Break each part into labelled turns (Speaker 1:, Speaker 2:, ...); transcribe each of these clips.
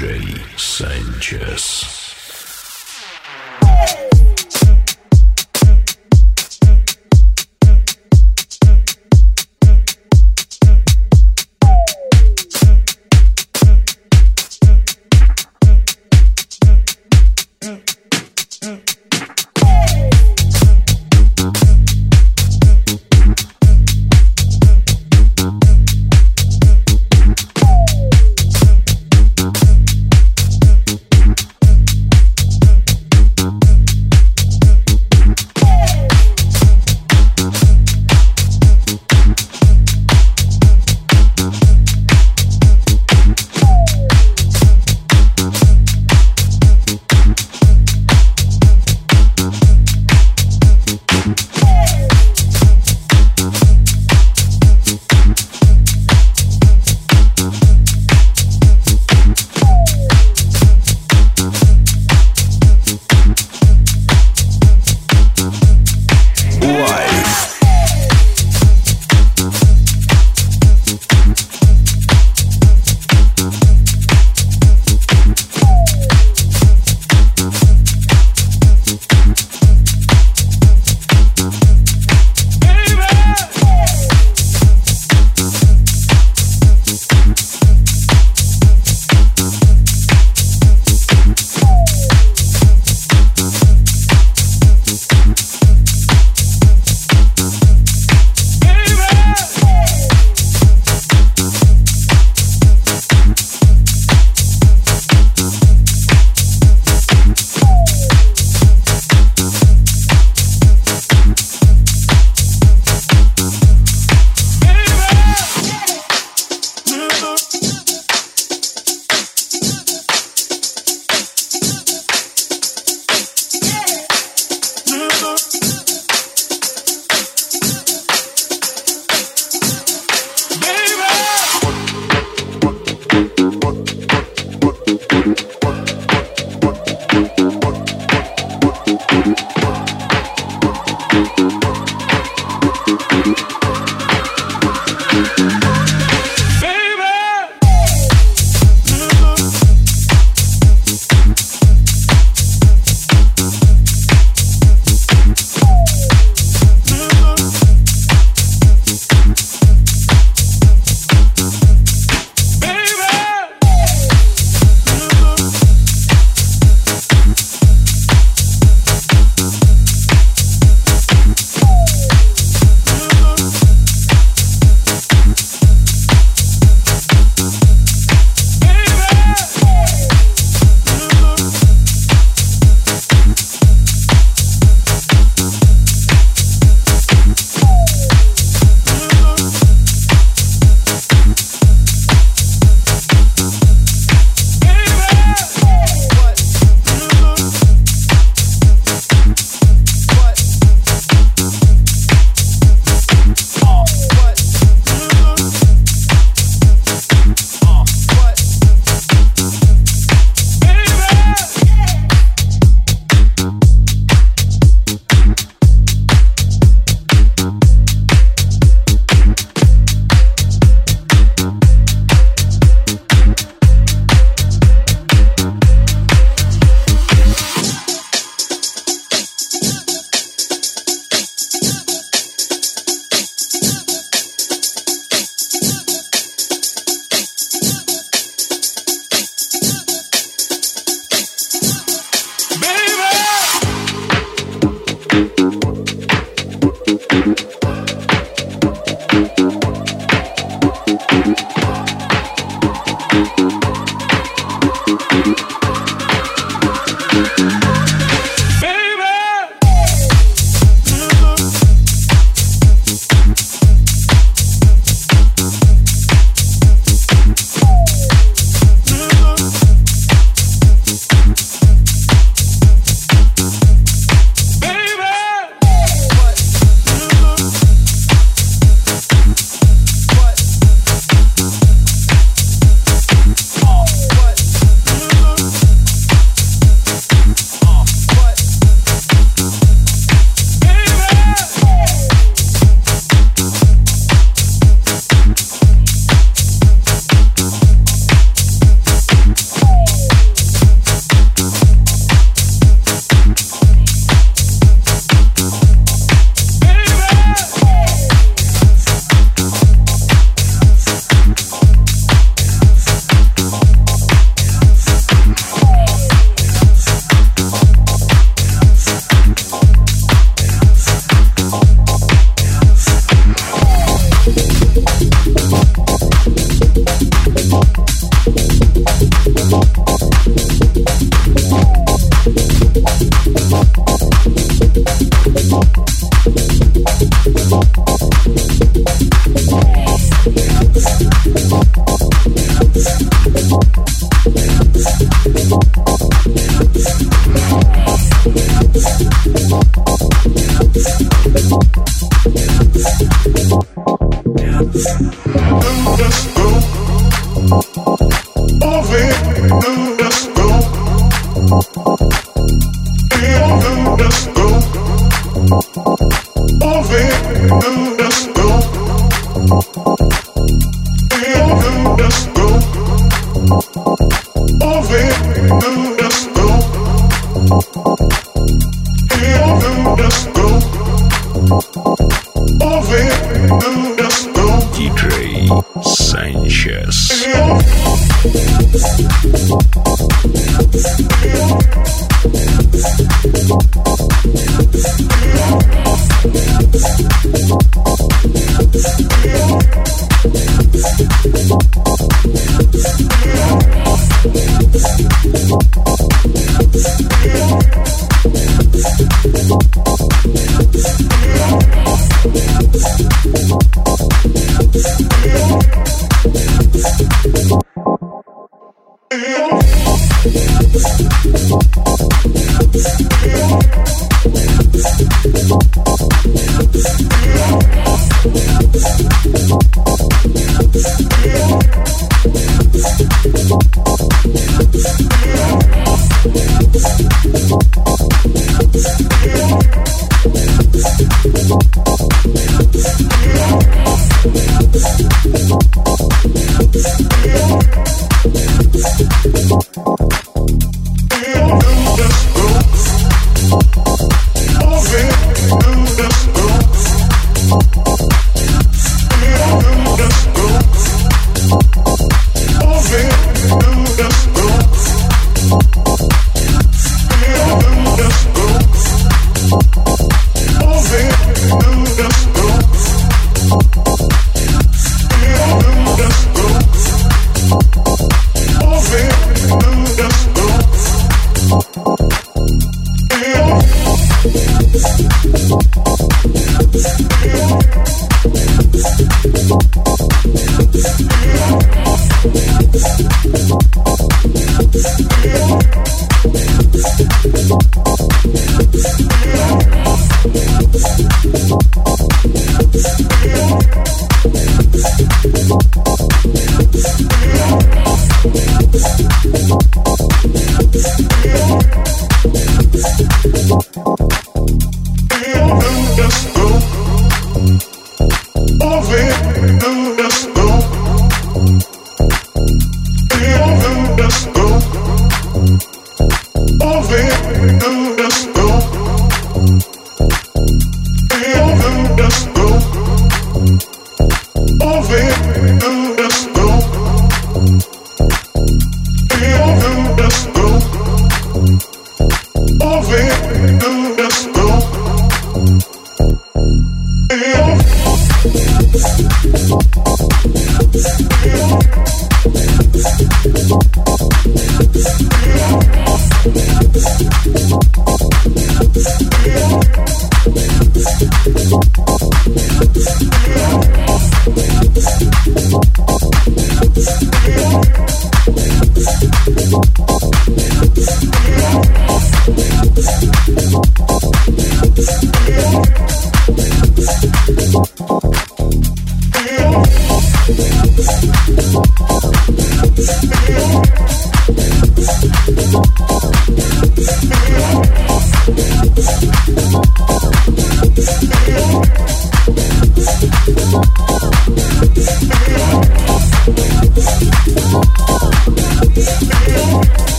Speaker 1: DJ Sanchez.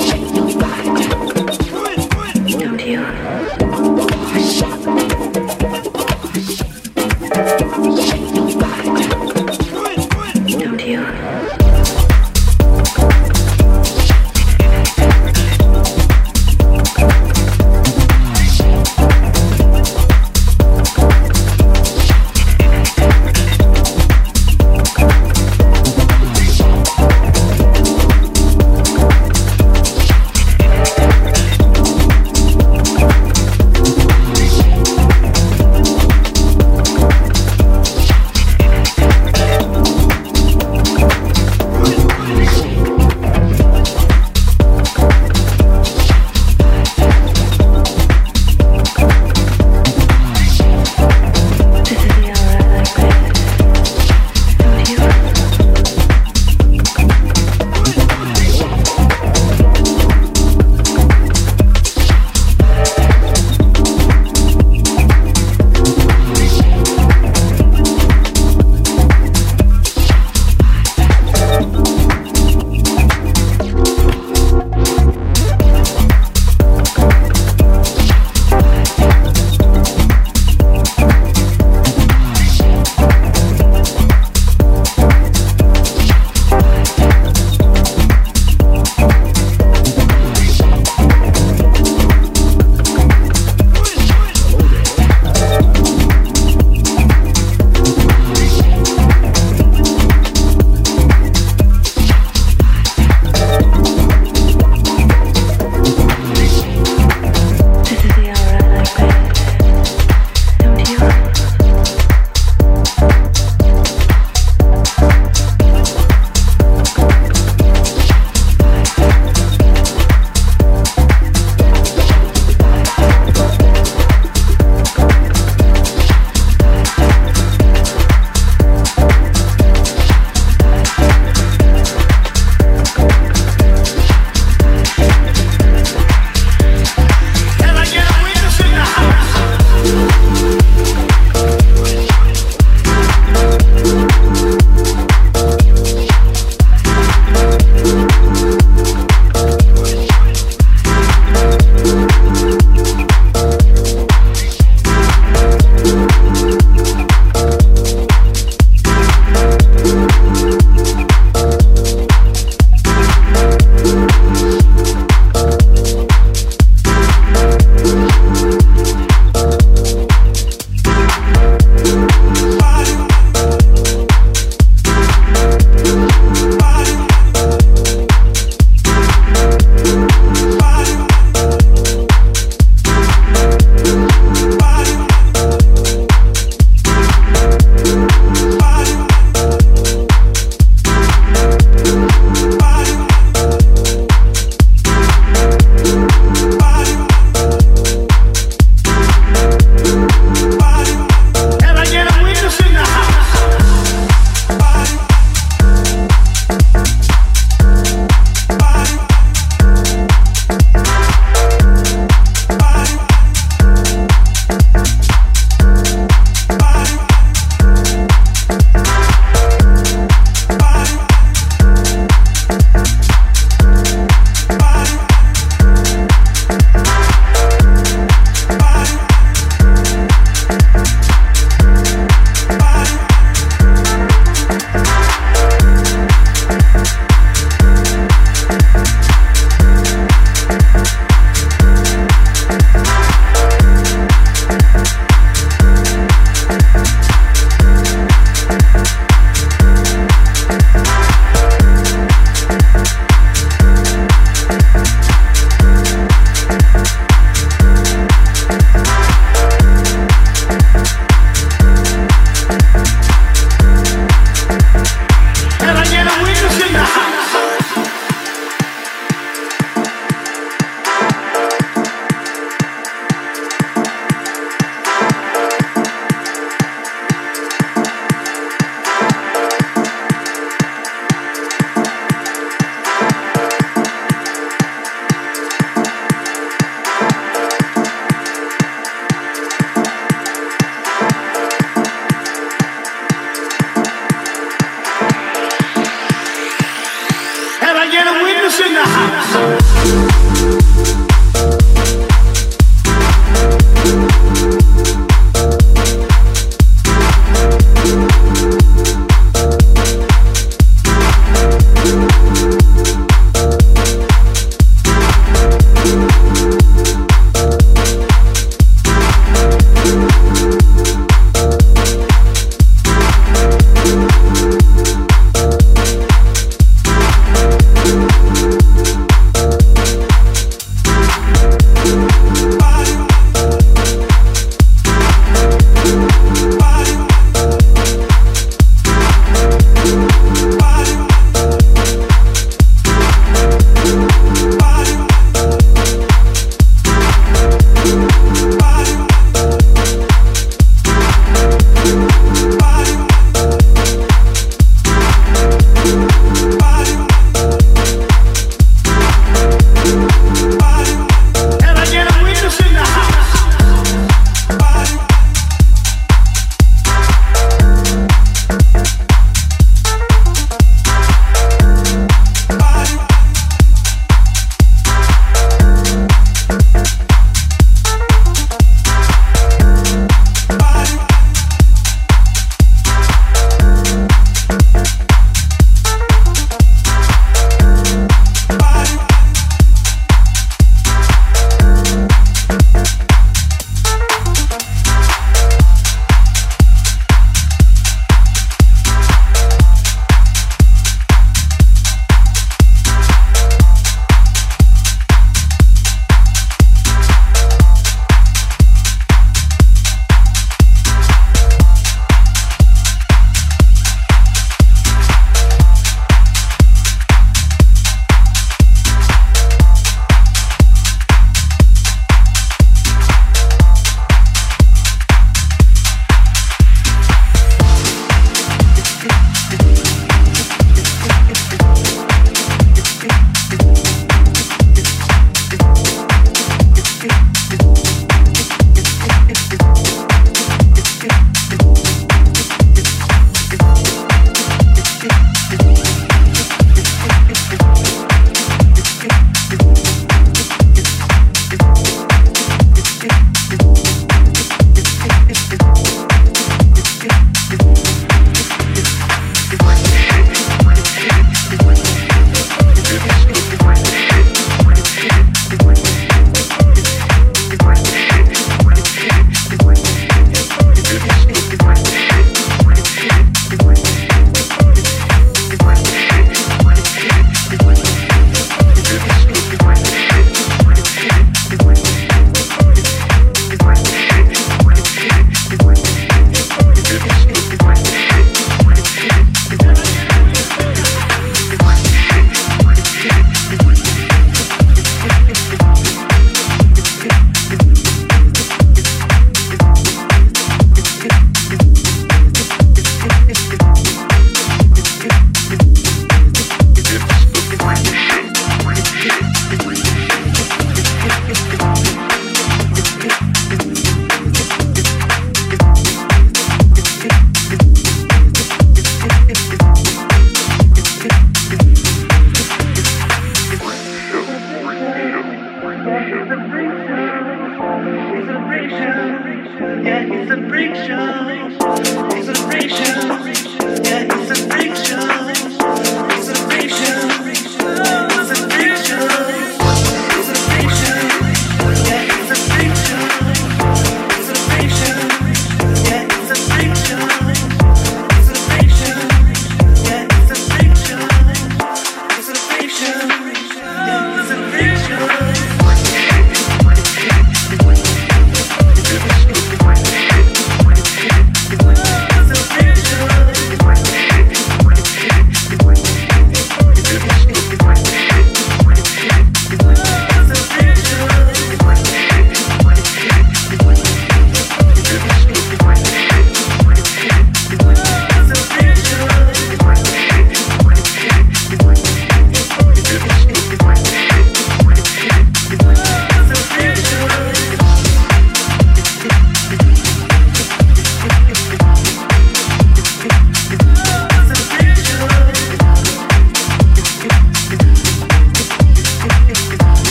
Speaker 2: Shake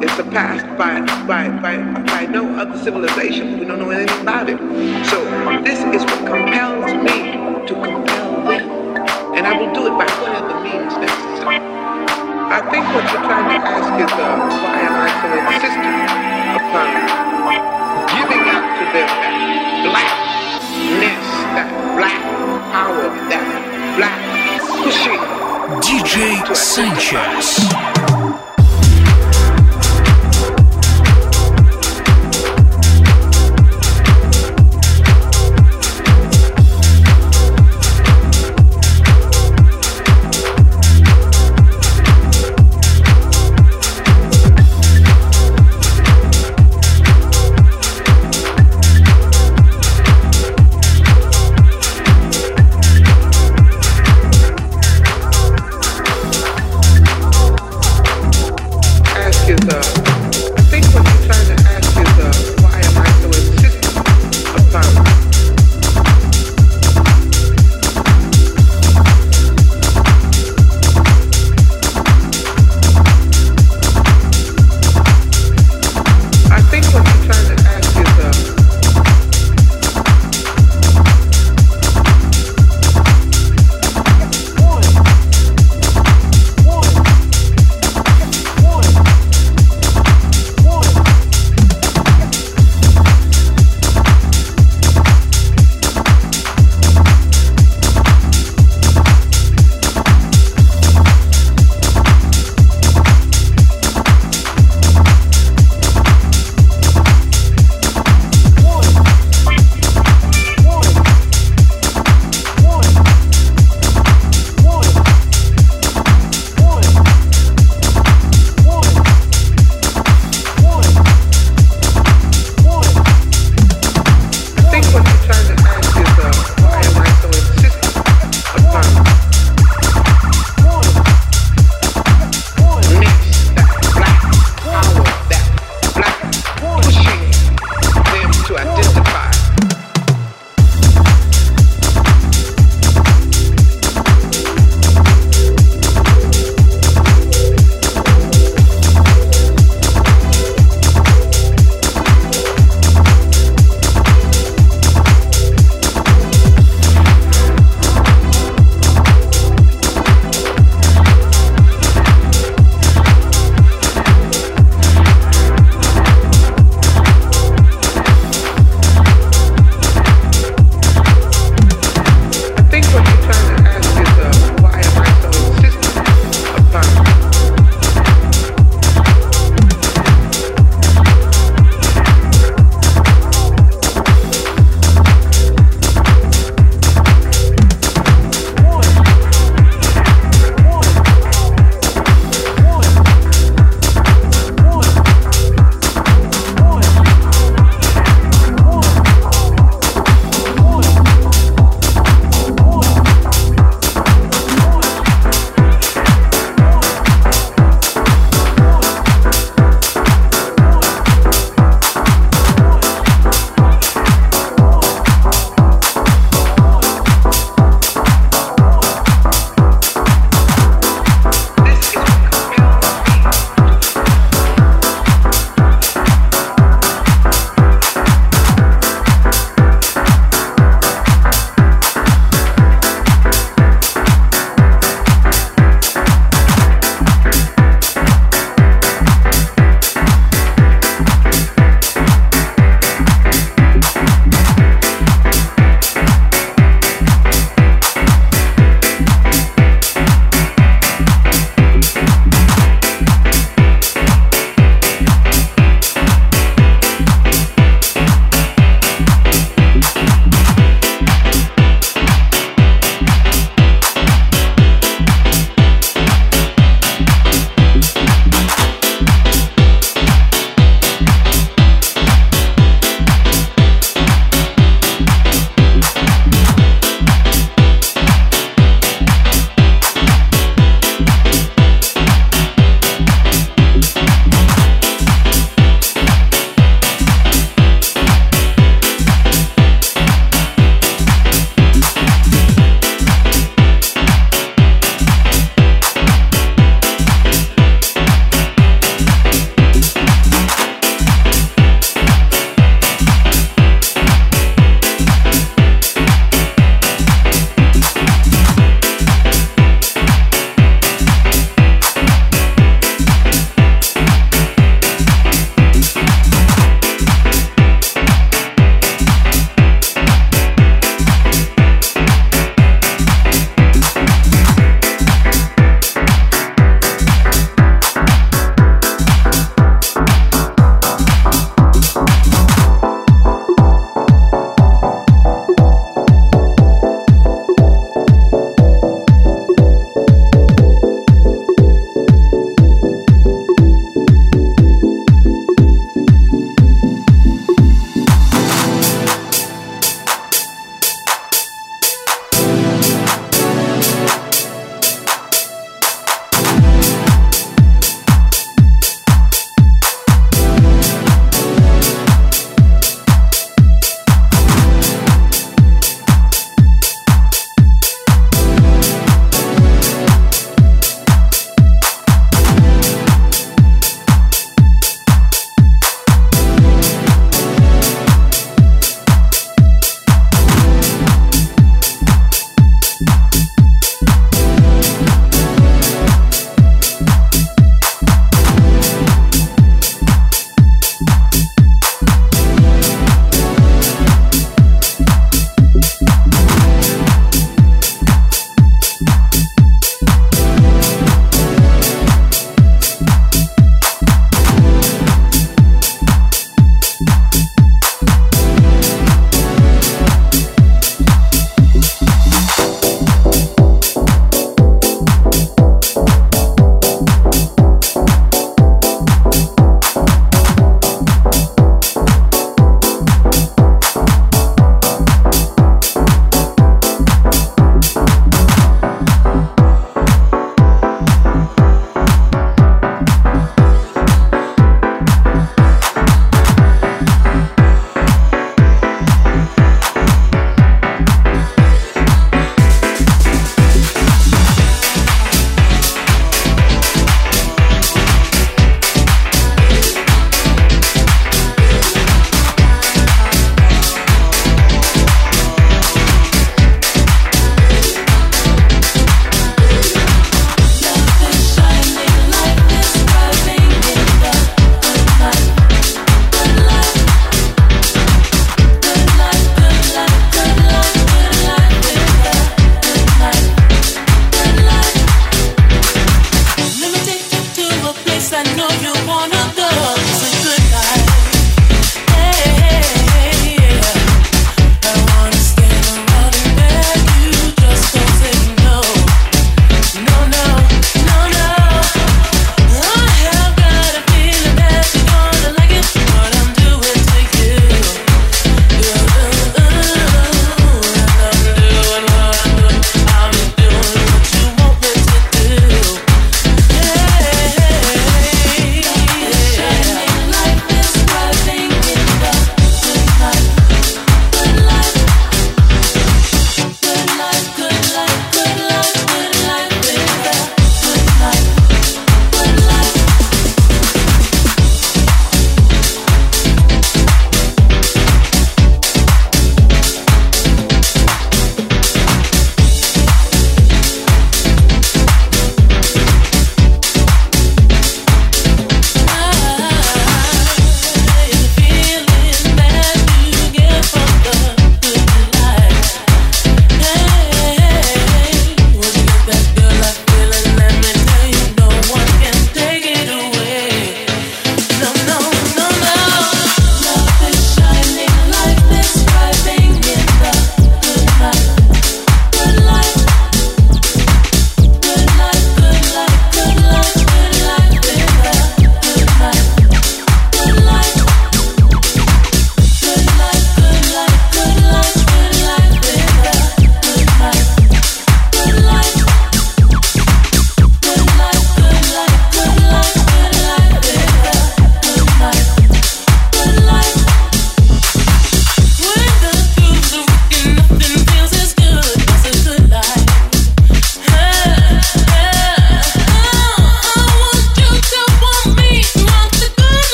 Speaker 3: by, by, by, by no other civilization. We don't know anything about it. So this is what compels me to compel them. And I will do it by whatever means necessary. I think what you're trying to ask is uh, why am I so insistent upon giving out to them that blackness, that black power, that black pushing.
Speaker 1: DJ Sanchez.